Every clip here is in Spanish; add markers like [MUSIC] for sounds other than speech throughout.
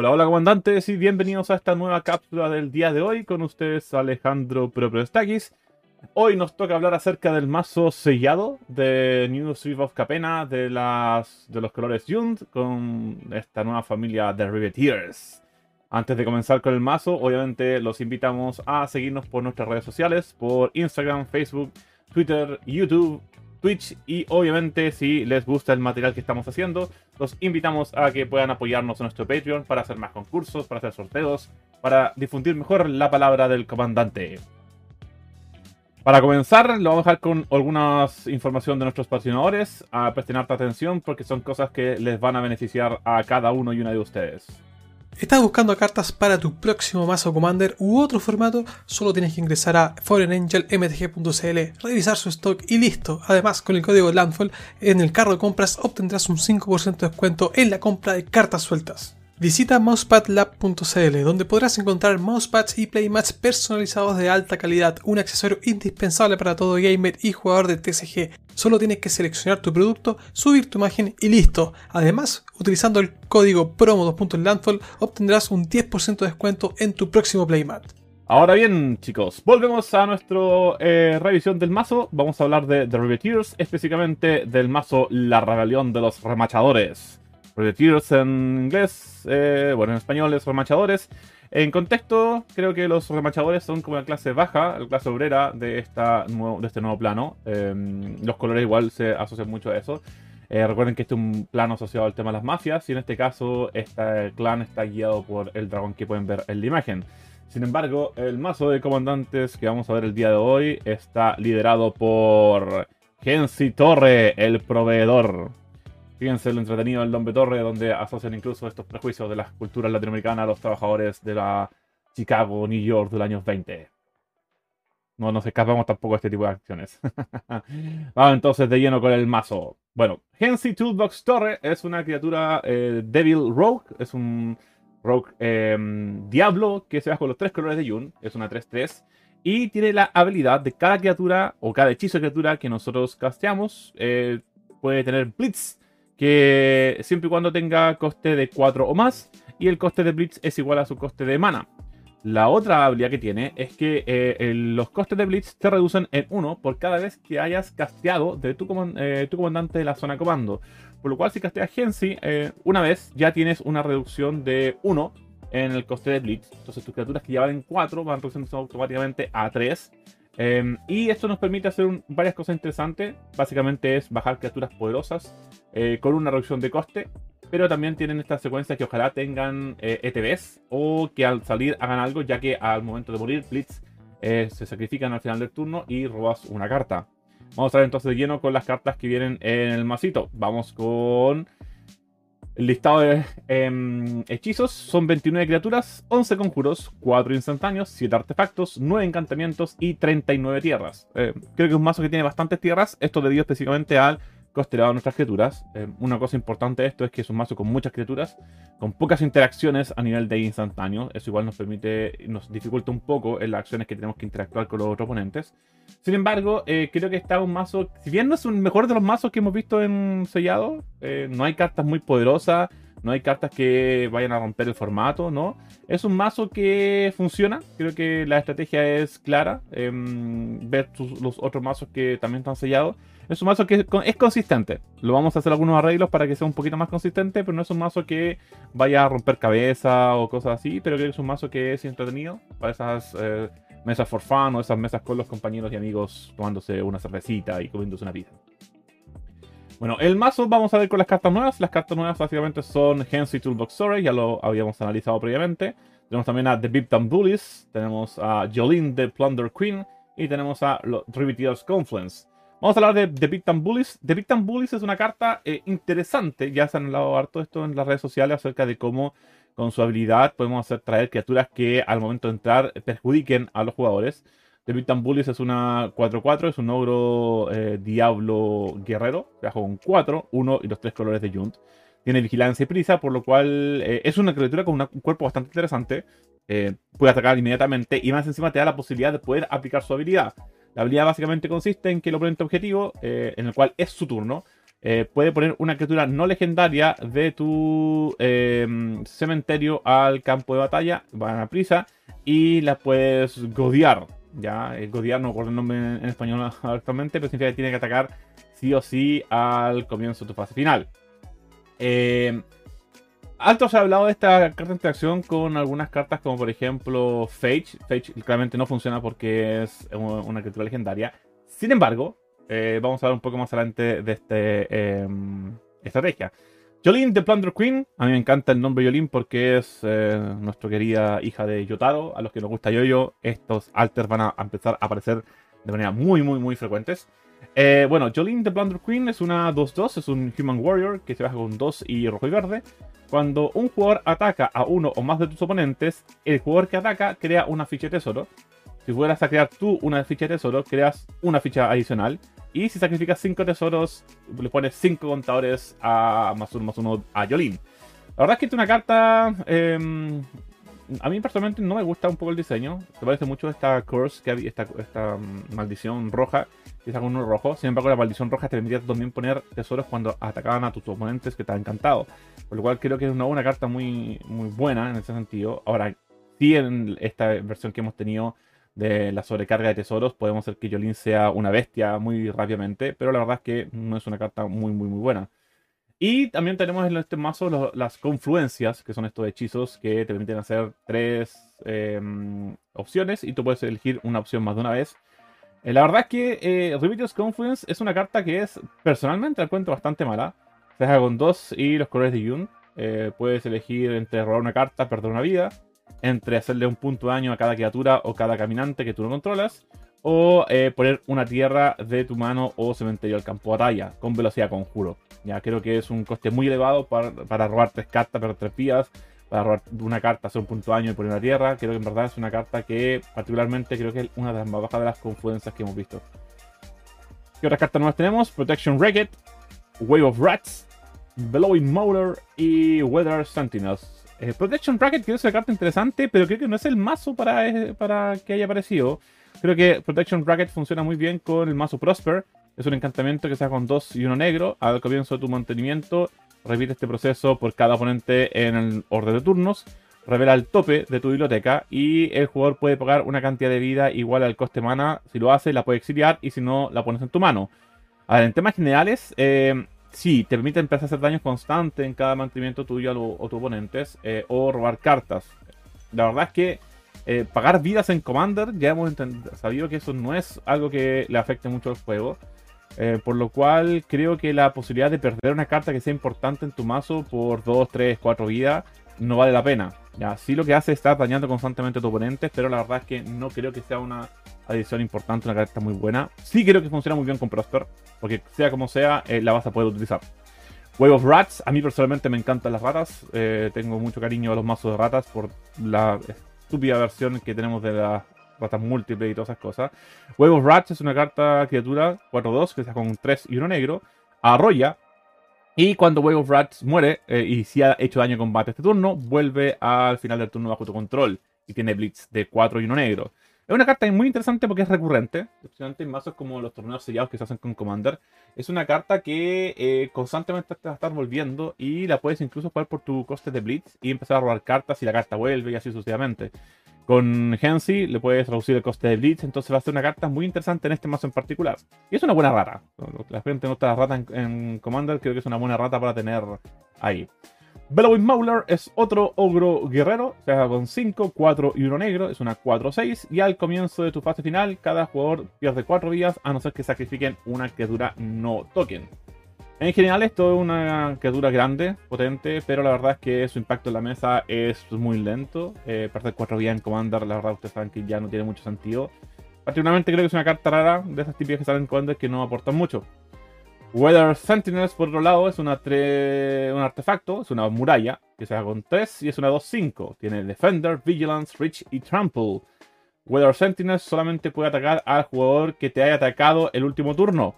Hola, hola comandantes y bienvenidos a esta nueva cápsula del día de hoy con ustedes Alejandro Proprostakis. Hoy nos toca hablar acerca del mazo sellado de New Swift of Capena de, las, de los colores Jund con esta nueva familia de Riveteers. Antes de comenzar con el mazo, obviamente los invitamos a seguirnos por nuestras redes sociales, por Instagram, Facebook, Twitter, YouTube, Twitch y obviamente si les gusta el material que estamos haciendo, los invitamos a que puedan apoyarnos en nuestro Patreon para hacer más concursos, para hacer sorteos, para difundir mejor la palabra del comandante. Para comenzar, lo vamos a dejar con algunas información de nuestros patrocinadores. A prestar atención porque son cosas que les van a beneficiar a cada uno y una de ustedes. ¿Estás buscando cartas para tu próximo mazo Commander u otro formato? Solo tienes que ingresar a foreignangelmtg.cl, revisar su stock y listo. Además, con el código Landfall en el carro de compras obtendrás un 5% de descuento en la compra de cartas sueltas. Visita mousepadlab.cl donde podrás encontrar mousepads y playmats personalizados de alta calidad, un accesorio indispensable para todo gamer y jugador de TCG. Solo tienes que seleccionar tu producto, subir tu imagen y listo. Además, utilizando el código promo 2.landfall obtendrás un 10% de descuento en tu próximo playmat. Ahora bien, chicos, volvemos a nuestra eh, revisión del mazo. Vamos a hablar de The específicamente del mazo La Rebelión de los Remachadores. Tears en inglés, eh, bueno, en español es remachadores. En contexto, creo que los remachadores son como la clase baja, la clase obrera de, esta de este nuevo plano. Em, los colores igual se asocian mucho a eso. Eh, recuerden que este es un plano asociado al tema de las mafias y en este caso este clan está guiado por el dragón que pueden ver en la imagen. Sin embargo, el mazo de comandantes que vamos a ver el día de hoy está liderado por Gensi Torre, el proveedor. Fíjense lo entretenido del Dombe Torre, donde asocian incluso estos prejuicios de las culturas latinoamericanas a los trabajadores de la Chicago, New York del año 20. No nos escapamos tampoco de este tipo de acciones. [LAUGHS] Vamos entonces de lleno con el mazo. Bueno, Hensi Toolbox Torre es una criatura eh, Devil Rogue. Es un Rogue em, Diablo que se va con los tres colores de Yun. Es una 3-3. Y tiene la habilidad de cada criatura o cada hechizo de criatura que nosotros casteamos. Eh, puede tener Blitz que siempre y cuando tenga coste de 4 o más y el coste de Blitz es igual a su coste de mana. La otra habilidad que tiene es que eh, los costes de Blitz te reducen en 1 por cada vez que hayas casteado de tu, eh, comandante de la zona comando. Por lo cual si casteas Gensi eh, una vez ya tienes una reducción de 1 en el coste de Blitz. Entonces tus criaturas que ya valen 4 van reduciendo automáticamente a 3 Em, y esto nos permite hacer varias cosas interesantes. Básicamente es bajar criaturas poderosas eh, con una reducción de coste. Pero también tienen estas secuencias que ojalá tengan ETBs eh, e o que al salir hagan algo, ya que al momento de morir, Blitz eh, se sacrifican al final del turno y robas una carta. Vamos a ver entonces de lleno con las cartas que vienen en el masito. Vamos con el listado de em, hechizos son 29 criaturas, 11 conjuros, 4 instantáneos, 7 artefactos, 9 encantamientos y 39 tierras. Eh, creo que es un mazo que tiene bastantes tierras, esto debido específicamente al costeado de nuestras criaturas. Eh, una cosa importante de esto es que es un mazo con muchas criaturas, con pocas interacciones a nivel de instantáneo. Eso igual nos permite, nos dificulta un poco en las acciones que tenemos que interactuar con los otros oponentes. Sin embargo, eh, creo que está un mazo, si bien no es un mejor de los mazos que hemos visto en sellado, eh, no hay cartas muy poderosas. No hay cartas que vayan a romper el formato, ¿no? Es un mazo que funciona. Creo que la estrategia es clara. Em, ver los otros mazos que también están sellados. Es un mazo que es consistente. Lo vamos a hacer algunos arreglos para que sea un poquito más consistente, pero no es un mazo que vaya a romper cabeza o cosas así. Pero creo que es un mazo que es entretenido para esas eh, mesas for fun o esas mesas con los compañeros y amigos tomándose una cervecita y comiéndose una pizza. Bueno, el mazo vamos a ver con las cartas nuevas. Las cartas nuevas básicamente son Hensi Toolbox Story, ya lo habíamos analizado previamente. Tenemos también a The Big Town Bullies, tenemos a Jolene the Plunder Queen y tenemos a los Tributiers Confluence. Vamos a hablar de The Time Bullies. The Time Bullies es una carta eh, interesante. Ya se han hablado harto esto en las redes sociales acerca de cómo con su habilidad podemos hacer traer criaturas que al momento de entrar perjudiquen a los jugadores. The Big Bullies es una 4-4, es un ogro eh, diablo guerrero. Trabaja con 4, 1 y los 3 colores de Junt. Tiene vigilancia y prisa, por lo cual eh, es una criatura con un cuerpo bastante interesante. puede atacar inmediatamente y más encima te da la posibilidad de poder aplicar su habilidad. La habilidad básicamente consiste en que el oponente objetivo, eh, en el cual es su turno, eh, puede poner una criatura no legendaria de tu em, cementerio al campo de batalla, van a prisa, y la puedes godear. Ya, el godear no recuerdo el nombre en, español actualmente, pero significa que tiene que atacar sí o sí al comienzo de tu fase final. Eh, Alto se ha hablado de esta carta de interacción con algunas cartas como por ejemplo Phage. Phage claramente no funciona porque es una criatura legendaria. Sin embargo, eh, vamos a ver un poco más adelante de esta em, estrategia. Jolene de Plunder Queen. A mí me encanta el nombre Jolene porque es eh, nuestra querida hija de Yotaro. A los que nos gusta Yoyo, estos alters van a empezar a aparecer de manera muy, muy, muy frecuentes. Eh, bueno, Jolene the Blunder Queen es una 2-2, es un Human Warrior que se baja con 2 y rojo y verde. Cuando un jugador ataca a uno o más de tus oponentes, el jugador que ataca crea una ficha de tesoro. Si fueras a crear tú una ficha de tesoro, creas una ficha adicional. Y si sacrificas 5 tesoros, le pones 5 contadores a más 1 más 1 a Jolene. La verdad es que es una carta eh, a mí personalmente no me gusta un poco el diseño. Me parece mucho esta curse, que esta, esta mm, maldición roja, que está con uno rojo. Sin embargo, la maldición roja te permitía también poner tesoros cuando atacaban a tus oponentes que estaban encantados. Por lo cual creo que es una, una carta muy, muy buena en ese sentido. Ahora, sí en esta versión que hemos tenido de la sobrecarga de tesoros, podemos hacer que Jolin sea una bestia muy rápidamente, pero la verdad es que no es una carta muy, muy, muy buena. Y también tenemos en este mazo las confluencias, que son estos hechizos que te permiten hacer tres em, opciones y tú puedes elegir una opción más de una vez. Eh, la verdad es que eh, Confluence es una carta que es personalmente la encuentro bastante mala. Se deja con dos y los colores de Yun. Eh, puedes elegir entre robar una carta, perder una vida, entre hacerle un punto de daño a cada criatura o cada caminante que tú no controlas, o eh, poner una tierra de tu mano o cementerio al campo de batalla con velocidad conjuro. Ya creo que es un coste muy elevado para, para robar tres cartas, perder tres vías, para robar una carta, hacer un punto de daño y poner una tierra. Creo que en verdad es una carta que particularmente creo que es una de las más bajas de las confluencias que hemos visto. ¿Qué otras cartas nuevas tenemos? Protection Racket, Wave of Rats, Blowing Motor y Weather Sentinels. Eh, Protection Racket creo que es una carta interesante, pero creo que no es el mazo para, eh, para que haya aparecido. Creo que Protection Bracket funciona muy bien con el mazo Prosper. Es un encantamiento que se con 2 y 1 negro. Al comienzo de tu mantenimiento, repite este proceso por cada oponente en el orden de turnos. Revela el tope de tu biblioteca y el jugador puede pagar una cantidad de vida igual al coste mana. Si lo hace, la puede exiliar y si no, la pones en tu mano. A ver, en temas generales, eh, sí, te permite empezar a hacer daños constantes en cada mantenimiento tuyo o, tus oponentes eh, o robar cartas. La verdad es que eh, pagar vidas en Commander, ya hemos sabido que eso no es algo que le afecte mucho al juego. Eh, por lo cual creo que la posibilidad de perder una carta que sea importante en tu mazo por 2, 3, 4 vidas no vale la pena. Ya, sí lo que hace es estar dañando constantemente a tu oponente, pero la verdad es que no creo que sea una adición importante, una carta muy buena. Sí creo que funciona muy bien con Prosper, porque sea como sea, eh, la vas a poder utilizar. Wave of Rats, a mí personalmente me encantan las ratas, tengo mucho cariño a los mazos de ratas por la estúpida versión que tenemos de las ratas múltiples y todas esas cosas. Huevos Rats es una carta criatura 4-2 que está con 3 y 1 negro. Arrolla. Y cuando Wave of Rats muere eh, y si ha hecho daño en combate este turno, vuelve al final del turno bajo tu control. Y tiene Blitz de 4 y 1 negro. Es una carta muy interesante porque es recurrente, especialmente en mazos como los torneos sellados que se hacen con Commander. Es una carta que eh, constantemente te va a estar volviendo y la puedes incluso jugar por tu coste de Blitz y empezar a robar cartas y la carta vuelve y así sucesivamente. Con Hensi le puedes reducir el coste de Blitz, entonces va a ser una carta muy interesante en este mazo en particular. Y es una buena rata. La gente nota la rata en Commander, creo que es una buena rata para tener ahí. Bellowing Mauler es otro ogro guerrero, se haga con 5, 4 y 1 negro, es una 4-6, y al comienzo de tu fase final, cada jugador pierde 4 vidas a no ser que sacrifiquen una criatura no token. En general esto es una criatura grande, potente, pero la verdad es que su impacto en la mesa es muy lento. Eh, perder 4 vidas en Commander, la verdad ustedes saben que ya no tiene mucho sentido. Particularmente creo que es una carta rara de esas típicas que salen en Commander que no aportan mucho. Weather Sentinels, por otro lado, es una un artefacto, es una muralla, que se hace con 3 y es una 2-5. Tiene Defender, Vigilance, Reach y Trample. Weather Sentinels solamente puede atacar al jugador que te haya atacado el último turno.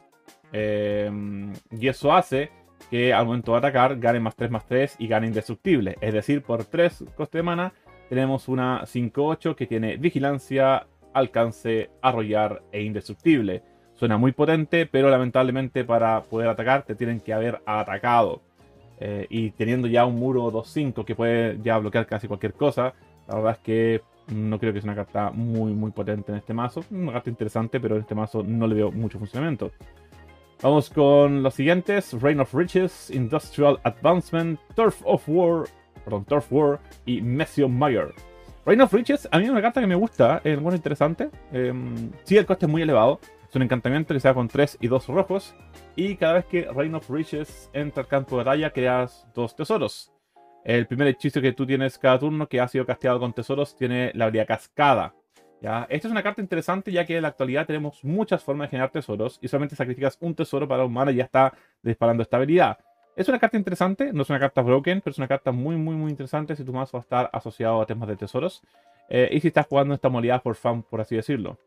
Em, y eso hace que al momento de atacar gane más 3 más 3 y gane indestructible. Es decir, por 3 coste de mana tenemos una 5-8 que tiene vigilancia, alcance, arrollar e indestructible. Suena muy potente, pero lamentablemente para poder atacar te tienen que haber atacado. Eh, y teniendo ya un muro 2-5 que puede ya bloquear casi cualquier cosa, la verdad es que no creo que sea una carta muy muy potente en este mazo. Una carta interesante, pero en este mazo no le veo mucho funcionamiento. Vamos con los siguientes: Reign of Riches, Industrial Advancement, Turf of War, perdón, Turf War y Messio Mayor. Reign of Riches, a mí es una carta que me gusta, es muy interesante. Eh, sí, el coste es muy elevado. Es un encantamiento que se da con 3 y 2 rojos. Y cada vez que Reign of Riches entra al campo de batalla, creas dos tesoros. El primer hechizo que tú tienes cada turno que ha sido casteado con tesoros tiene la habilidad cascada. ¿Ya? Esta es una carta interesante ya que en la actualidad tenemos muchas formas de generar tesoros y solamente sacrificas un tesoro para un mana y ya está disparando esta habilidad. Es una carta interesante, no es una carta broken, pero es una carta muy muy muy interesante si tu mazo va a estar asociado a temas de tesoros eh, y si estás jugando esta modalidad por fan, por así decirlo.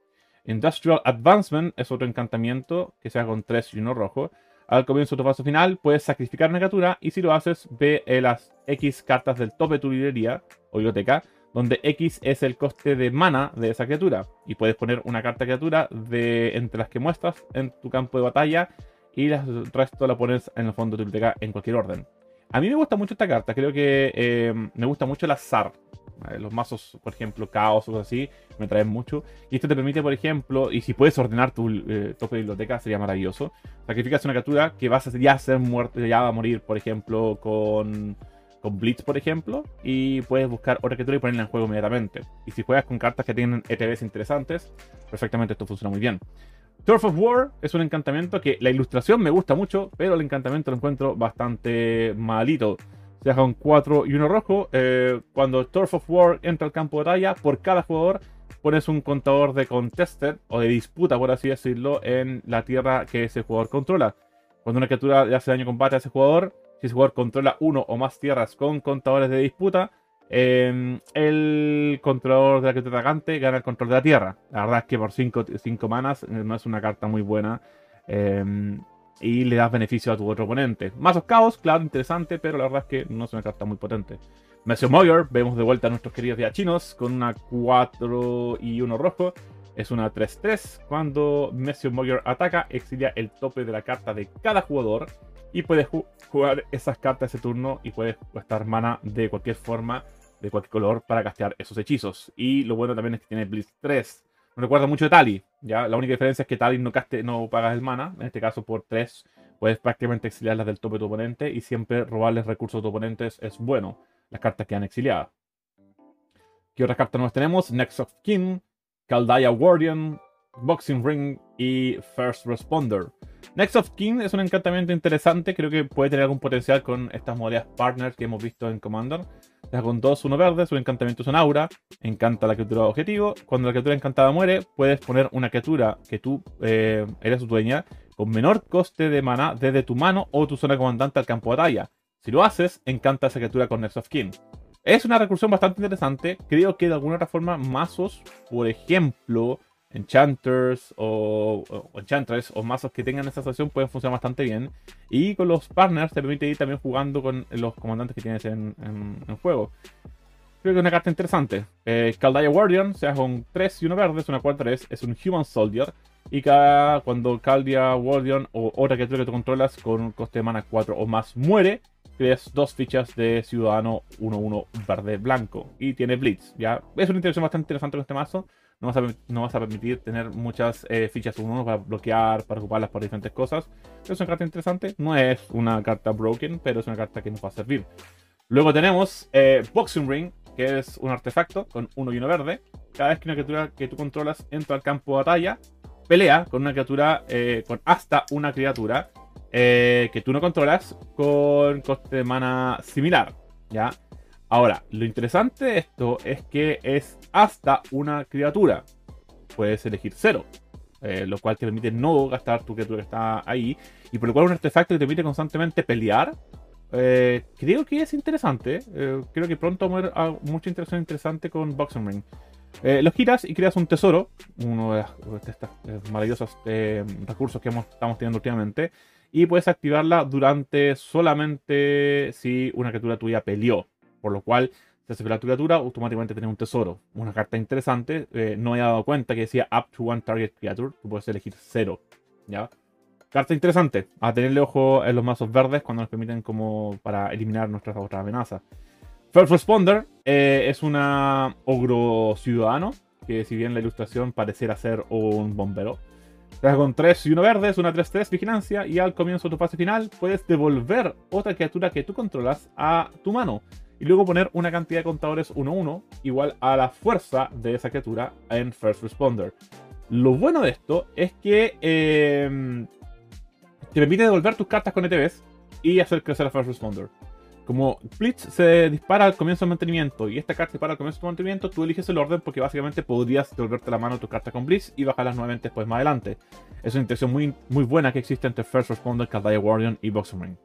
Industrial Advancement es otro encantamiento que sea con 3 y 1 rojo al comienzo de tu paso final, puedes sacrificar una criatura y si lo haces, ve las X cartas del tope de tu librería o biblioteca, donde X es el coste de mana de esa criatura. Y puedes poner una carta criatura de entre las que muestras en tu campo de batalla y el resto la pones en el fondo de tu biblioteca en cualquier orden. A mí me gusta mucho esta carta, creo que eh, me gusta mucho el azar. Los mazos, por ejemplo, caos o así, me traen mucho. Y esto te permite, por ejemplo, y si puedes ordenar tu eh, tope de biblioteca, sería maravilloso. Sacrificas una criatura que vas a ya ser muerto, ya va a morir, por ejemplo, con, con Blitz, por ejemplo. Y puedes buscar otra criatura y ponerla en juego inmediatamente. Y si juegas con cartas que tienen ETBs interesantes, perfectamente esto funciona muy bien. Turf of War es un encantamiento que la ilustración me gusta mucho, pero el encantamiento lo encuentro bastante malito se deja un 4 y 1 rojo. Eh, cuando Turf of War entra al campo de batalla, por cada jugador pones un contador de contested o de disputa, por así decirlo, en la tierra que ese jugador controla. Cuando una criatura le hace daño combate a ese jugador, si ese jugador controla uno o más tierras con contadores de disputa, em, el controlador de la criatura atacante gana el control de la tierra. La verdad es que por 5 manas eh, no es una carta muy buena. Em, y le das beneficio a tu otro oponente. Mazos Caos, claro, interesante, pero la verdad es que no es una carta muy potente. Mesio Moyer, vemos de vuelta a nuestros queridos chinos con una 4 y 1 rojo. Es una 3-3. Cuando Mesio Moyer ataca, exilia el tope de la carta de cada jugador y puedes jugar esas cartas ese turno y puedes gastar mana de cualquier forma, de cualquier color, para castear esos hechizos. Y lo bueno también es que tiene Blitz 3 me recuerda mucho de Tali. ¿ya? La única diferencia es que Tali no, caste, no pagas el mana. En este caso, por 3, puedes prácticamente exiliarlas del tope de tu oponente y siempre robarles recursos a tu oponente es bueno. Las cartas que han exiliado. ¿Qué otras cartas nos tenemos? Next of Kin, Caldaya Guardian, Boxing Ring y First Responder. Next of Kin es un encantamiento interesante. Creo que puede tener algún potencial con estas modalidades partners que hemos visto en Commander con 2, 1 verde, su encantamiento es un aura, encanta la criatura objetivo. Cuando la criatura encantada muere, puedes poner una criatura que tú eh, eres su dueña con menor coste de mana desde tu mano o tu zona comandante al campo de batalla. Si lo haces, encanta esa criatura con Next of Kin. Es una recursión bastante interesante. Creo que de alguna otra forma, mazos, por ejemplo, enchanters o, enchantress o mazos que tengan esta asociación pueden funcionar bastante bien. Y con los partners te permite ir también jugando con los comandantes que tienes en, juego. Creo que es una carta interesante. Eh, Caldaya Guardian, sea con 3 y 1 verde, es una 4-3, es un Human Soldier. Y cada cuando Caldaya Guardian o otra criatura que tú controlas con un coste de mana 4 o más muere, creas dos fichas de ciudadano 1-1 verde blanco. Y tiene Blitz. ¿ya? Es una interacción bastante interesante con este mazo no vas a, no vas a permitir tener muchas eh, fichas 1 para bloquear, para ocuparlas por diferentes cosas. es una carta interesante, no es una carta broken, pero es una carta que nos va a servir. Luego tenemos eh, Boxing Ring, que es un artefacto con 1 y 1 verde. Cada vez que una criatura que tú controlas entra al campo de batalla, pelea con una criatura, eh, con hasta una criatura que tú no controlas con coste de mana similar. ¿Ya? Ahora, lo interesante de esto es que es hasta una criatura. Puedes elegir cero. Eh, lo cual te permite no gastar tu criatura que está ahí. Y por lo cual un artefacto que te permite constantemente pelear. Eh, creo que es interesante. Eh, creo que pronto va a haber mucha interacción interesante con Boxing Ring. los giras y creas un tesoro. Uno de, estos maravillosos recursos que estamos teniendo últimamente. Y puedes activarla durante solamente si una criatura tuya peleó. Por lo cual, si hace la criatura, automáticamente tienes un tesoro. Una carta interesante. Eh, no he dado cuenta que decía up to one target creature. Tú puedes elegir cero ¿ya? Carta interesante, a tenerle ojo en los mazos verdes cuando nos permiten como para eliminar nuestras otras amenazas. First Responder eh, es una ogro ciudadano, que si bien la ilustración pareciera ser un bombero. Trae con 3 y 1 verdes, una 3-3 vigilancia, y al comienzo de tu fase final puedes devolver otra criatura que tú controlas a tu mano. Y luego poner una cantidad de contadores 1-1 igual a la fuerza de esa criatura en First Responder. Lo bueno de esto es que eh, te permite devolver tus cartas con ETBs y hacer crecer a First Responder. Como Blitz se dispara al comienzo del mantenimiento y esta carta se dispara al comienzo del mantenimiento, tú eliges el orden porque básicamente podrías devolverte la mano tu carta con Blitz y bajarlas nuevamente después más adelante. Es una intención muy, muy buena que existe entre First Responder, Kaldaya Guardian y Boxing Ring.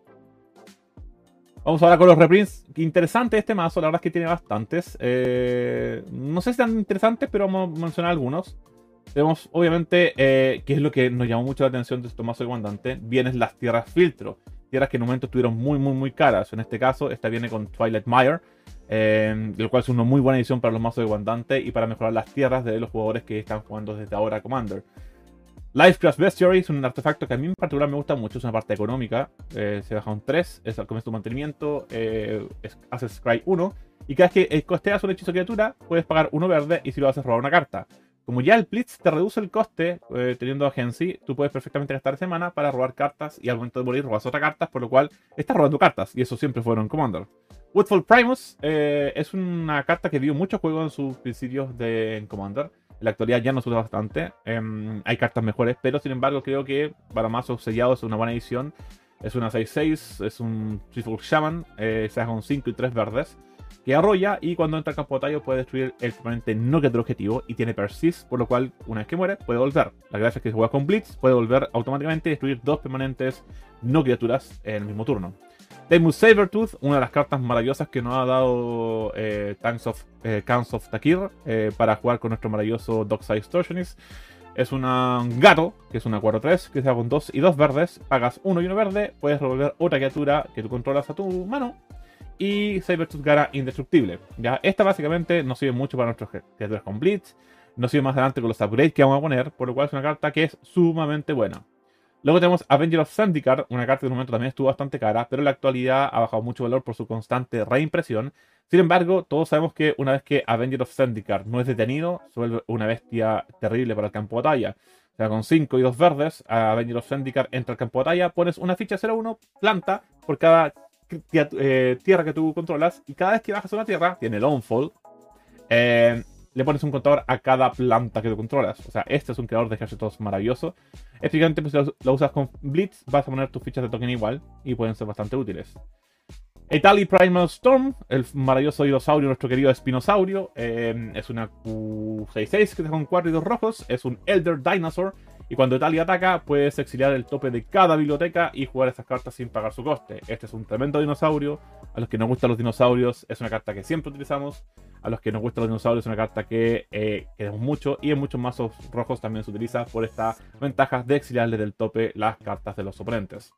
Vamos ahora con los reprints. Interesante este mazo, la verdad es que tiene bastantes. Eh, no sé si tan interesantes, pero vamos a mencionar algunos. Tenemos, obviamente, eh, que es lo que nos llamó mucho la atención de este mazo de comandante, vienen las tierras filtro tierras que en un momento estuvieron muy, muy, muy caras. En este caso, esta viene con Twilight Mire, eh, lo cual es una muy buena edición para los mazos de guandante y para mejorar las tierras de los jugadores que están jugando desde ahora Commander. Lifecraft Bestiary es un artefacto que a mí en particular me gusta mucho, es una parte económica. Eh, se baja un 3, es al comienzo tu mantenimiento, eh, hace Scry 1. Y cada vez que costeas un hechizo criatura, puedes pagar uno verde y si lo haces robar una carta. Como ya el Blitz te reduce el coste eh, teniendo agency, tú puedes perfectamente gastar semana para robar cartas y al momento de morir robas otras cartas, por lo cual estás robando cartas y eso siempre fueron Commander. Woodfall Primus eh, es una carta que vio mucho juego en sus principios de en Commander. En la actualidad ya no se usa bastante. Em, hay cartas mejores, pero sin embargo creo que para mazos sellados es una buena edición. Es una 6-6, es un Threefold Shaman, eh, se hace con 5 y 3 verdes que arrolla y cuando entra al campo de batalla puede destruir el permanente no que objetivo y tiene persist, por lo cual una vez que muere puede volver. La gracia es que si juega con Blitz puede volver automáticamente y destruir dos permanentes no criaturas en el mismo turno. Demus Sabertooth, una de las cartas maravillosas que nos ha dado eh, Tanks of, eh, Takir eh, para jugar con nuestro maravilloso Dockside Extortionist. Es un gato, que es una 4-3, que se da con 2 y 2 verdes. Pagas 1 y 1 verde, puedes revolver otra criatura que tú controlas a tu mano y Sabertooth Gara Indestructible. ¿ya? Esta básicamente nos sirve mucho para nuestros criaturas con Blitz, nos sirve más adelante con los upgrades que vamos a poner, por lo cual es una carta que es sumamente buena. Luego tenemos Avenger of Zendikar, una carta que en un momento también estuvo bastante cara, pero en la actualidad ha bajado mucho valor por su constante reimpresión. Sin embargo, todos sabemos que una vez que Avenger of Zendikar no es detenido, se una bestia terrible para el campo de batalla. O sea, con 5 y 2 verdes, Avenger of Zendikar entra al campo de batalla, pones una ficha 0-1, planta, por cada eh, tierra que tú controlas y cada vez que bajas una tierra, tiene Longfall, eh, le pones un contador a cada planta que tú controlas. O sea, este es un creador de ejércitos maravilloso. Específicamente, pues, si lo, usas con Blitz, vas a poner tus fichas de token igual y pueden ser bastante útiles. Etali Primal Storm, el maravilloso dinosaurio, nuestro querido espinosaurio. Eh, es una Q66 que está con 4 y 2 rojos. Es un Elder Dinosaur y cuando Italia ataca, puedes exiliar el tope de cada biblioteca y jugar esas cartas sin pagar su coste. Este es un tremendo dinosaurio. A los que nos gustan los dinosaurios, es una carta que siempre utilizamos. A los que nos gustan los dinosaurios, es una carta que eh, queremos mucho. Y en muchos mazos rojos también se utiliza por estas ventajas de exiliarle del tope las cartas de los oponentes.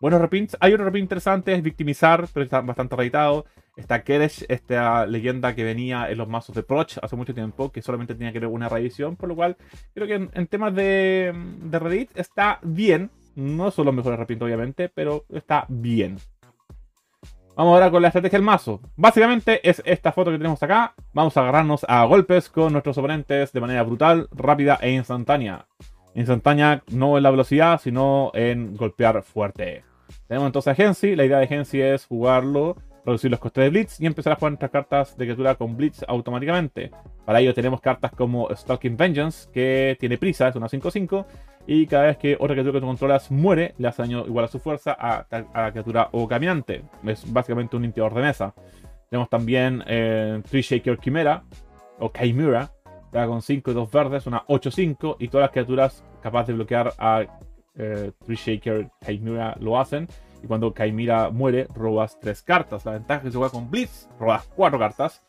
Buenos reprints. Hay otro reprint interesante, es Victimizar, pero está bastante reeditado. Está Keresh, esta leyenda que venía en los mazos de Proch hace mucho tiempo, que solamente tenía que ver una reedición, por lo cual creo que en, temas de, de, Reddit está bien. No son los mejores reprints, obviamente, pero está bien. Vamos ahora con la estrategia del mazo. Básicamente es esta foto que tenemos acá. Vamos a agarrarnos a golpes con nuestros oponentes de manera brutal, rápida e instantánea. Instantánea no en la velocidad, sino en golpear fuerte. Tenemos entonces a Gensi. La idea de Gensi es jugarlo, reducir los costes de Blitz y empezar a jugar nuestras cartas de criatura con Blitz automáticamente. Para ello tenemos cartas como Stalking Vengeance, que tiene prisa, es una 5-5. Y cada vez que otra criatura que tú controlas muere, le hace daño igual a su fuerza a, la criatura o caminante. Es básicamente un limpiador de mesa. Tenemos también eh, Tree Shaker Chimera, o Chimera, con 5 y 2 verdes, una 8-5. Y todas las criaturas capaces de bloquear a eh, Tree Shaker Chimera lo hacen. Y cuando Chimera muere, robas 3 cartas. La ventaja es que se juega con Blitz, robas 4 cartas.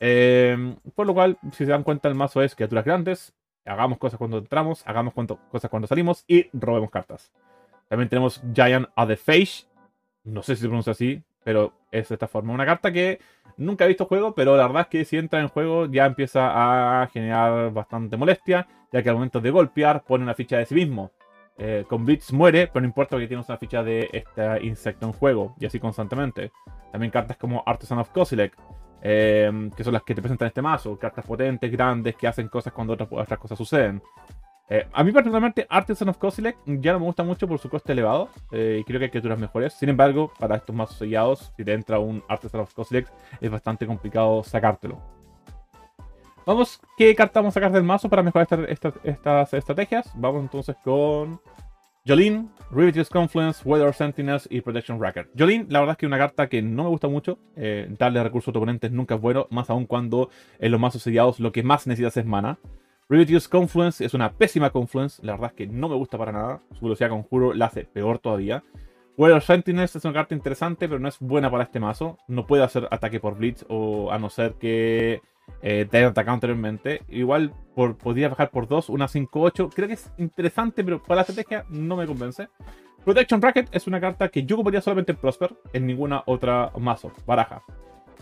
Eh, por lo cual, si se dan cuenta, el mazo es criaturas grandes. Hagamos cosas cuando entramos, hagamos cosas cuando salimos y robemos cartas. También tenemos Giant of the Face. No sé si se pronuncia así, pero es de esta forma. Una carta que nunca he visto juego, pero la verdad es que si entra en juego ya empieza a generar bastante molestia, ya que al momento de golpear pone una ficha de sí mismo. Eh, con Blitz muere, pero no importa porque tienes una ficha de este insecto en juego, y así constantemente. También cartas como Artisan of Kozilek, eh, que son las que te presentan este mazo. Cartas potentes, grandes, que hacen cosas cuando otras, otras cosas suceden. Eh, a mí particularmente Artisan of Kozilek ya no me gusta mucho por su coste elevado eh, y creo que hay criaturas mejores. Sin embargo, para estos mazos sellados, si te entra un Artisan of Kozilek, es bastante complicado sacártelo. Vamos, ¿qué carta vamos a sacar del mazo para mejorar estas estrategias? Vamos entonces con Jolene, Rivetous Confluence, Weather Sentinels y Protection Racker. Jolene, la verdad es que es una carta que no me gusta mucho. Eh, darle recursos a tu oponentes nunca es bueno, más aún cuando en los mazos sellados lo que más necesitas es mana. Rivetous Confluence es una pésima Confluence, la verdad es que no me gusta para nada. Su velocidad conjuro la hace peor todavía. Weather Sentinels es una carta interesante, pero no es buena para este mazo. No puede hacer ataque por Blitz, o a no ser que eh, te atacado anteriormente. Igual por, podría bajar por 2, una 5-8. Creo que es interesante, pero para la estrategia no me convence. Protection Bracket es una carta que yo ocuparía solamente en Prosper, en ninguna otra mazo, baraja.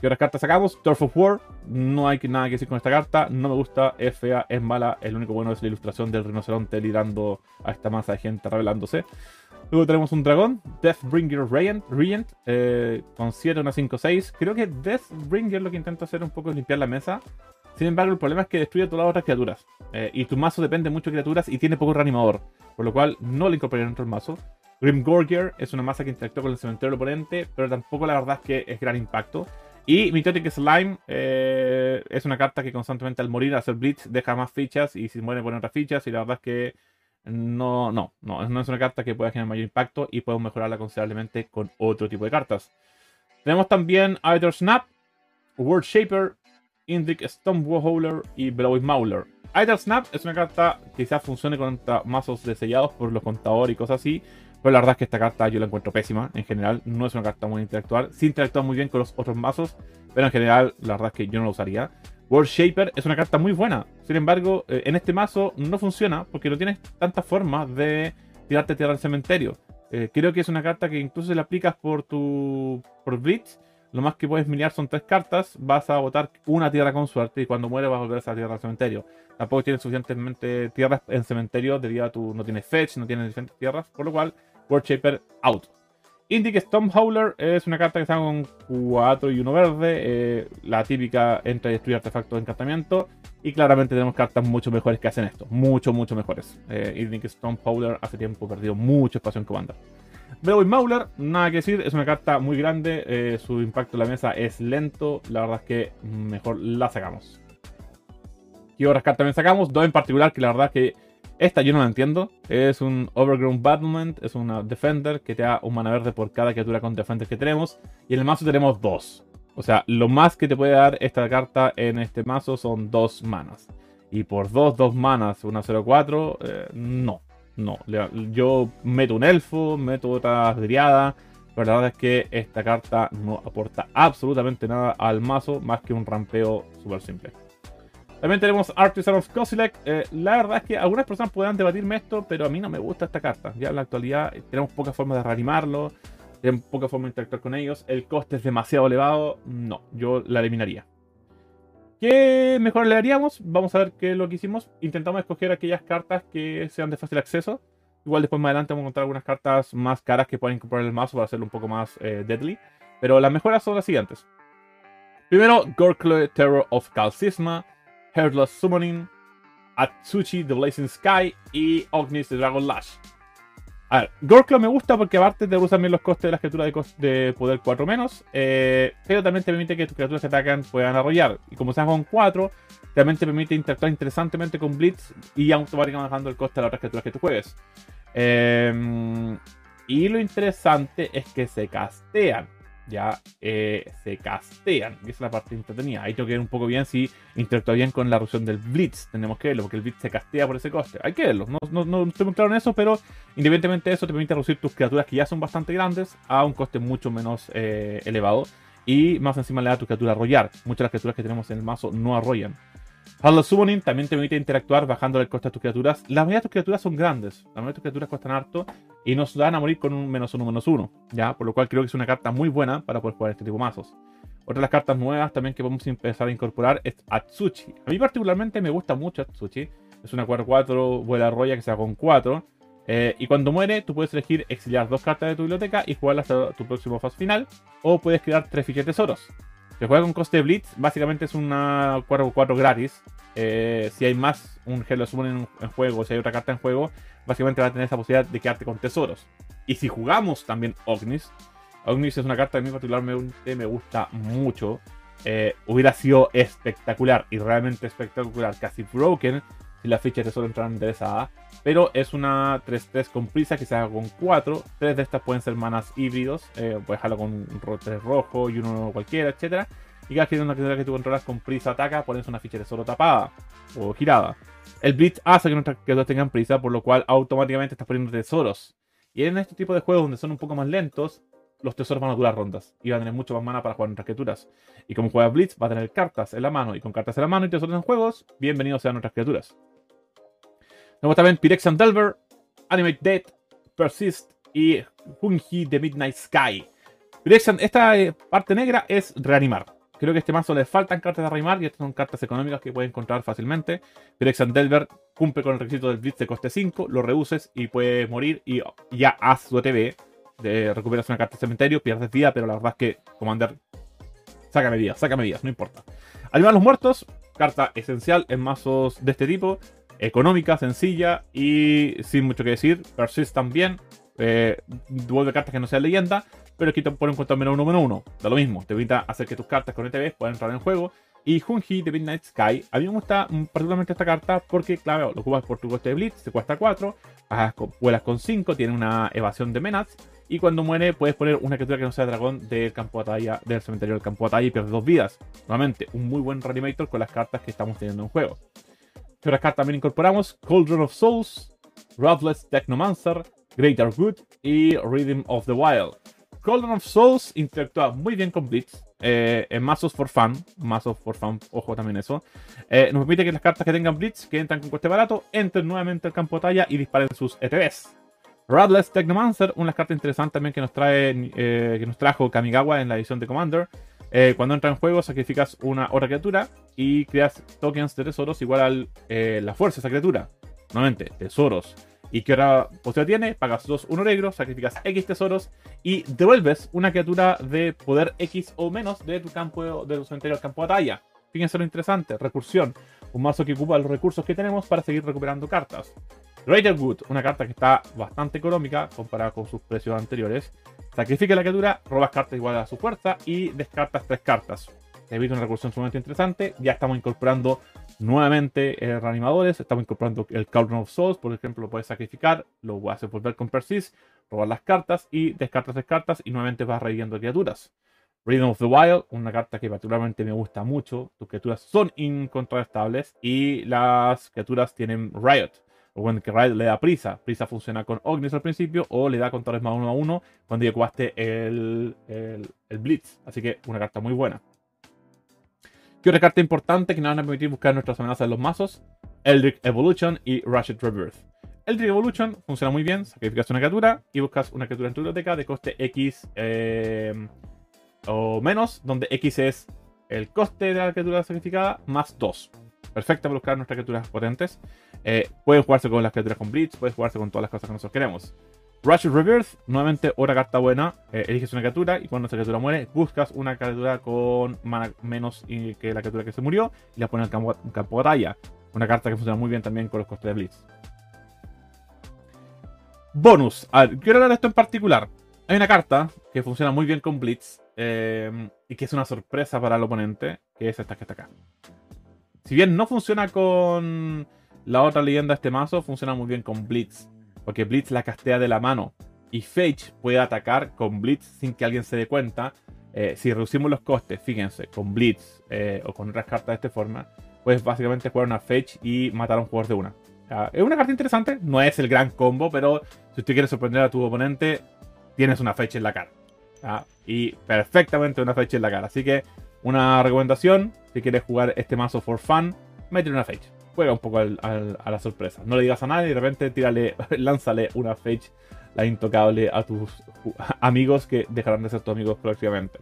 ¿Qué otras cartas sacamos? Turf of War, no hay nada que decir con esta carta, no me gusta, es fea, es mala, el único bueno es la ilustración del rinoceronte liderando a esta masa de gente revelándose. Luego tenemos un dragón, Deathbringer Regent, Regent eh, con 7, una 5, 6. Creo que Deathbringer lo que intenta hacer un poco es limpiar la mesa. Sin embargo, el problema es que destruye todas las otras criaturas. Eh, y tu mazo depende mucho de criaturas y tiene poco reanimador. Por lo cual no lo incorporaría dentro del mazo. Grim Gorger es una masa que interactúa con el cementerio del oponente, pero tampoco la verdad es que es gran impacto. Y Mitotic Slime eh, es una carta que constantemente al morir, al hacer Blitz, deja más fichas y si muere pone otras fichas. Y la verdad es que no, no, no, no es una carta que pueda generar mayor impacto y podemos mejorarla considerablemente con otro tipo de cartas. Tenemos también Either Snap, World Shaper, Indrik Stonewhowler y Blowy Mauler. Either Snap es una carta que quizás funcione contra mazos de sellados por los contadores y cosas así, pero la verdad es que esta carta yo la encuentro pésima. En general, no es una carta muy intelectual. Sí interactúa muy bien con los otros mazos, pero en general, la verdad es que yo no lo usaría. World Shaper es una carta muy buena. Sin embargo, eh, en este mazo no funciona porque no tienes tantas formas de tirarte tierra al cementerio. Eh, creo que es una carta que incluso si la aplicas por tu por Blitz, lo más que puedes miliar son tres cartas. Vas a botar una tierra con suerte y cuando muere vas a volver a esa tierra al cementerio. Tampoco tienes suficientemente tierras en cementerio debido a tu no tienes fetch, no tienes diferentes tierras, por lo cual World Shaper out. Indic Stormhowler es una carta que está con 4 y 1 verde. Eh, la típica entra y destruye artefactos de encantamiento. Y claramente tenemos cartas mucho mejores que hacen esto. Mucho, mucho mejores. Eh, Indic Stormhowler hace tiempo perdido mucho espacio en Commander. Beowulf Mauler, nada que decir, es una carta muy grande. Eh, su impacto en la mesa es lento. La verdad es que mejor la sacamos. ¿Qué otras cartas también sacamos? Dos en particular que la verdad es que esta yo no la entiendo. Es un Overgrown Battlement, es una Defender que te da un mana verde por cada criatura con Defender que tenemos. Y en el mazo tenemos dos. O sea, lo más que te puede dar esta carta en este mazo son dos manas. Y por dos, dos manas, una 0-4, eh, no. No. Yo meto un elfo, meto otra driada. La verdad es que esta carta no aporta absolutamente nada al mazo más que un rampeo súper simple. También tenemos Artisan of Kozilek. La verdad es que algunas personas podrán debatirme esto, pero a mí no me gusta esta carta. Ya en la actualidad eh, tenemos pocas formas de reanimarlo, tenemos poca forma de interactuar con ellos. El coste es demasiado elevado. No, yo la eliminaría. ¿Qué mejor le haríamos? Vamos a ver qué es lo que hicimos. Intentamos escoger aquellas cartas que sean de fácil acceso. Igual después más adelante vamos a encontrar algunas cartas más caras que pueden incorporar el mazo para hacerlo un poco más eh, deadly. Pero las mejoras son las siguientes. Primero, Gorkle Terror of Calcisma. Heartless Summoning, Atsuchi The Blazing Sky y Ognis The Dragon Lash. A ver, Gorklo me gusta porque aparte te usan bien los costes de las criaturas de, poder 4 menos, eh, pero también te permite que tus criaturas que atacan puedan arrollar. Y como se con 4, también te permite interactuar interesantemente con Blitz y automáticamente bajando el coste de las otras criaturas que tú juegues. Eh, y lo interesante es que se castean ya eh, se castean. Y esa es la parte entretenida. Ahí tengo que ver un poco bien si interactúa bien con la erupción del Blitz. Tenemos que verlo, porque el Blitz se castea por ese coste. Hay que verlo. No, no, no estoy muy claro en eso, pero independientemente de eso, te permite reducir tus criaturas que ya son bastante grandes a un coste mucho menos eh, elevado. Y más encima le da a tu criatura arrollar. Muchas de las criaturas que tenemos en el mazo no arrollan. Halo Summoning también te permite interactuar bajando el coste de tus criaturas. La mayoría de tus criaturas son grandes. La mayoría de tus criaturas cuestan harto y nos dan a morir con un menos uno, menos uno. ¿ya? Por lo cual creo que es una carta muy buena para poder jugar este tipo de mazos. Otra de las cartas nuevas también que podemos empezar a incorporar es Atsuchi. A mí particularmente me gusta mucho Atsuchi. Es una 4-4, vuela roya que sea con 4. Eh, y cuando muere, tú puedes elegir exiliar dos cartas de tu biblioteca y jugarlas hasta tu próximo fase final. O puedes crear tres fichas tesoros. Se juega con coste de Blitz, básicamente es una 4x4 gratis. Eh, si hay más un Hello Summon en, juego, si hay otra carta en juego, básicamente va a tener esa posibilidad de quedarte con tesoros. Y si jugamos también Ognis, Ognis es una carta que a mí particularmente me gusta mucho. Eh, hubiera sido espectacular y realmente espectacular, casi broken, si las fichas de tesoro entraran interesadas. Pero es una 3-3 con prisa que se haga con 4. Tres de estas pueden ser manas híbridos. Eh, puedes dejarlo con un 3 rojo y uno cualquiera, etc. Y cada vez una criatura que tú controlas con prisa ataca, pones una ficha de tesoro tapada o girada. El Blitz hace que nuestras criaturas tengan prisa, por lo cual automáticamente estás poniendo tesoros. Y en este tipo de juegos donde son un poco más lentos, los tesoros van a durar rondas y van a tener mucho más mana para jugar nuestras criaturas. Y como juega Blitz, va a tener cartas en la mano. Y con cartas en la mano y tesoros en juegos, bienvenidos sean nuestras criaturas. Tenemos también Pyrexian Delver, Animate Dead, Persist y Hunji de Midnight Sky. Pyrexian, esta eh, parte negra es reanimar. Creo que a este mazo le faltan cartas de reanimar y estas son cartas económicas que puede encontrar fácilmente. Pyrexian Delver cumple con el requisito del Blitz de coste 5, lo reduces y puede morir y ya haz su ETB. De, recuperas una carta de cementerio, pierdes vida, pero la verdad es que Commander sácame vidas, sácame vidas, no importa. Animar los muertos, carta esencial en mazos de este tipo económica, sencilla y sin mucho que decir. Persist también. Eh, devuelve cartas que no sean leyenda, pero quita por un cuento menos 1 menos 1. Da lo mismo, te evita hacer que tus cartas con ETB puedan entrar en juego. Y Junji de Midnight Sky, a mí me gusta particularmente esta carta porque, claro, lo jugas por tu coste de Blitz, te cuesta 4, vuelas con 5, tiene una evasión de Menats. Y cuando muere, puedes poner una criatura que no sea dragón del campo de batalla, del cementerio del campo de batalla y pierdes dos vidas. Nuevamente, un muy buen reanimator con las cartas que estamos teniendo en juego. ¿Qué otras cartas también incorporamos? Cauldron of Souls, Ruthless Technomancer, Greater Good y Rhythm of the Wild. Cauldron of Souls interactúa muy bien con Blitz. Eh, en mazos for fun, mazos for fun, ojo también eso. Eh, nos permite que las cartas que tengan Blitz, que entran con coste barato, entren nuevamente al campo de batalla y disparen sus ETBs. Ruthless Technomancer, una carta interesante también que nos trae, eh, que nos trajo Kamigawa en la edición de Commander. Eh, cuando entra en juego, sacrificas una otra criatura y creas tokens de tesoros igual a eh, la fuerza de esa criatura. Nuevamente, tesoros. ¿Y qué otra posibilidad tiene? Pagas 2, 1 negro, sacrificas X tesoros y devuelves una criatura de poder X o menos de tu campo de tu cementerio al campo de batalla. Fíjense lo interesante, recursión. Un mazo que ocupa los recursos que tenemos para seguir recuperando cartas. Greater Good, una carta que está bastante económica comparada con sus precios anteriores. Sacrifica la criatura, robas cartas iguales a su fuerza y descartas tres cartas. Te evita una recursión sumamente interesante. Ya estamos incorporando nuevamente eh, reanimadores. Estamos incorporando el Cauldron of Souls, por ejemplo, lo puedes sacrificar, lo a volver con Persist, robar las cartas y descartas tres cartas y nuevamente vas reviviendo criaturas. Rhythm of the Wild, una carta que particularmente me gusta mucho. Tus criaturas son incontrastables y las criaturas tienen Riot cuando que le da prisa. Prisa funciona con Ognis al principio o le da contadores más uno a uno cuando ya el, el, Blitz. Así que una carta muy buena. ¿Qué otra carta importante que nos van a permitir buscar nuestras amenazas en los mazos? Eldritch Evolution y Ratchet Rebirth. Eldritch Evolution funciona muy bien, sacrificas una criatura y buscas una criatura en tu biblioteca de coste X eh, o menos, donde X es el coste de la criatura sacrificada más 2. Perfecta para buscar nuestras criaturas potentes. Eh, pueden jugarse con las criaturas con Blitz, puede jugarse con todas las cosas que nosotros queremos. Ratchet Reverse, nuevamente otra carta buena. Eh, eliges una criatura y cuando esa criatura muere, buscas una criatura con mana menos que la criatura que se murió y la pones en campo, campo de batalla. Una carta que funciona muy bien también con los costes de Blitz. Bonus. quiero hablar de esto en particular. Hay una carta que funciona muy bien con Blitz eh, y que es una sorpresa para el oponente, que es esta que está acá. Si bien no funciona con la otra leyenda de este mazo funciona muy bien con Blitz, porque Blitz la castea de la mano y Fage puede atacar con Blitz sin que alguien se dé cuenta. Eh, si reducimos los costes, fíjense, con Blitz eh, o con otras cartas de esta forma, puedes básicamente jugar una Fage y matar a un jugador de una. es una carta interesante, no es el gran combo, pero si usted quiere sorprender a tu oponente, tienes una Fage en la cara. Y perfectamente una Fage en la cara. Así que una recomendación, si quieres jugar este mazo for fun, métele una Fage juega un poco a la sorpresa. No le digas a nadie y de repente tírale, [LAUGHS] lánzale una Fage, la intocable, a tus [LAUGHS] amigos que dejarán de ser tus amigos próximamente.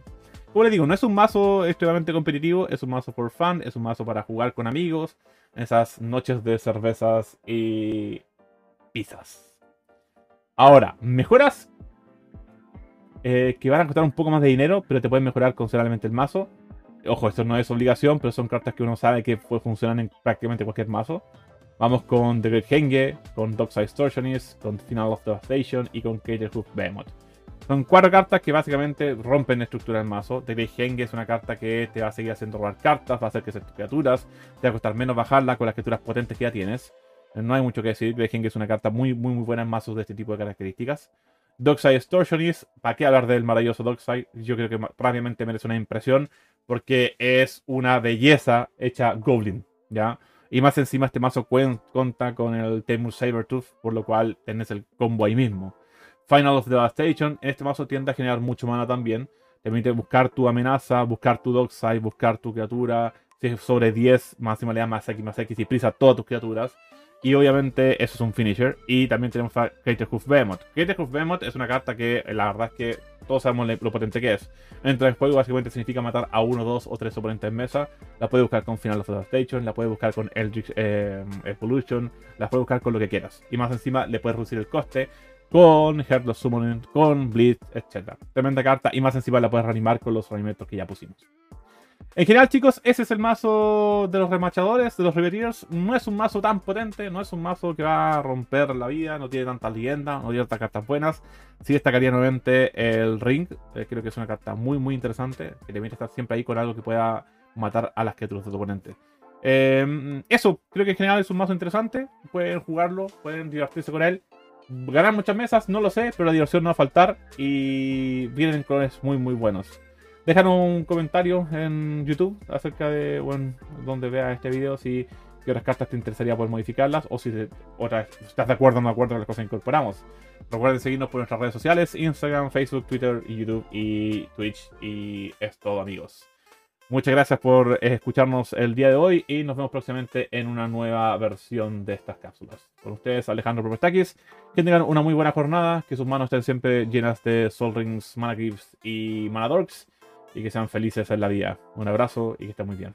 Como les digo, no es un mazo extremadamente competitivo, es un mazo por fan, es un mazo para jugar con amigos, en esas noches de cervezas y pizzas. Ahora, mejoras eh, que van a costar un poco más de dinero, pero te pueden mejorar considerablemente el mazo. Ojo, esto no es obligación, pero son cartas que uno sabe que funcionan en prácticamente cualquier mazo. Vamos con The Great Henge, con Dockside Extortionist, con Final of Devastation y con Caterhoof Behemoth. Son cuatro cartas que básicamente rompen la estructura del mazo. The Great Henge es una carta que te va a seguir haciendo robar cartas, va a hacer que sean criaturas, te va a costar menos bajarla con las criaturas potentes que ya tienes. No hay mucho que decir, The Great Henge es una carta muy, muy, muy buena en mazos de este tipo de características. Dockside Extortionist, ¿para qué hablar del maravilloso Dockside? Yo creo que rápidamente merece una impresión porque es una belleza hecha Goblin, ¿ya? Y más encima este mazo cuenta con el Temur Sabertooth, por lo cual tenés el combo ahí mismo. Final of Devastation, este mazo tiende a generar mucho mana también. Te permite buscar tu amenaza, buscar tu Dockside, buscar tu criatura. Si es sobre 10, máxima le da más X más X y prisa todas tus criaturas. Y obviamente eso es un finisher. Y también tenemos a Hoof Behemoth. Hoof Behemoth es una carta que la verdad es que todos sabemos lo potente que es. Entra en juego básicamente significa matar a uno, dos o tres oponentes en mesa. La puedes buscar con Final of Devastation, la puedes buscar con Eldritch eh, Evolution, la puedes buscar con lo que quieras. Y más encima le puedes reducir el coste con Heartless Summoning, con Blitz, etc. Tremenda carta y más encima la puedes reanimar con los reanimentos que ya pusimos. En general, chicos, ese es el mazo de los remachadores, de los Reveteers. No es un mazo tan potente, no es un mazo que va a romper la vida, no tiene tantas leyendas, no tiene tantas cartas buenas. Sí destacaría nuevamente el Ring, eh, creo que es una carta muy, muy interesante, que te permite estar siempre ahí con algo que pueda matar a las criaturas de tu oponente. Em, eso, creo que en general es un mazo interesante, pueden jugarlo, pueden divertirse con él. Ganar muchas mesas, no lo sé, pero la diversión no va a faltar y vienen colores muy, muy buenos. Déjanos un comentario en YouTube acerca de, bueno, donde veas este video, si otras cartas te interesaría poder modificarlas o si estás de acuerdo o no de acuerdo con las cosas que incorporamos. Recuerden seguirnos por nuestras redes sociales, Instagram, Facebook, Twitter, YouTube y Twitch. Y es todo amigos. Muchas gracias por escucharnos el día de hoy y nos vemos próximamente en una nueva versión de estas cápsulas. Con ustedes, Alejandro Propetakis. Que tengan una muy buena jornada, que sus manos estén siempre llenas de Soul Rings, Mana Grips y Mana Dorks y que sean felices en la vida. Un abrazo y que estén muy bien.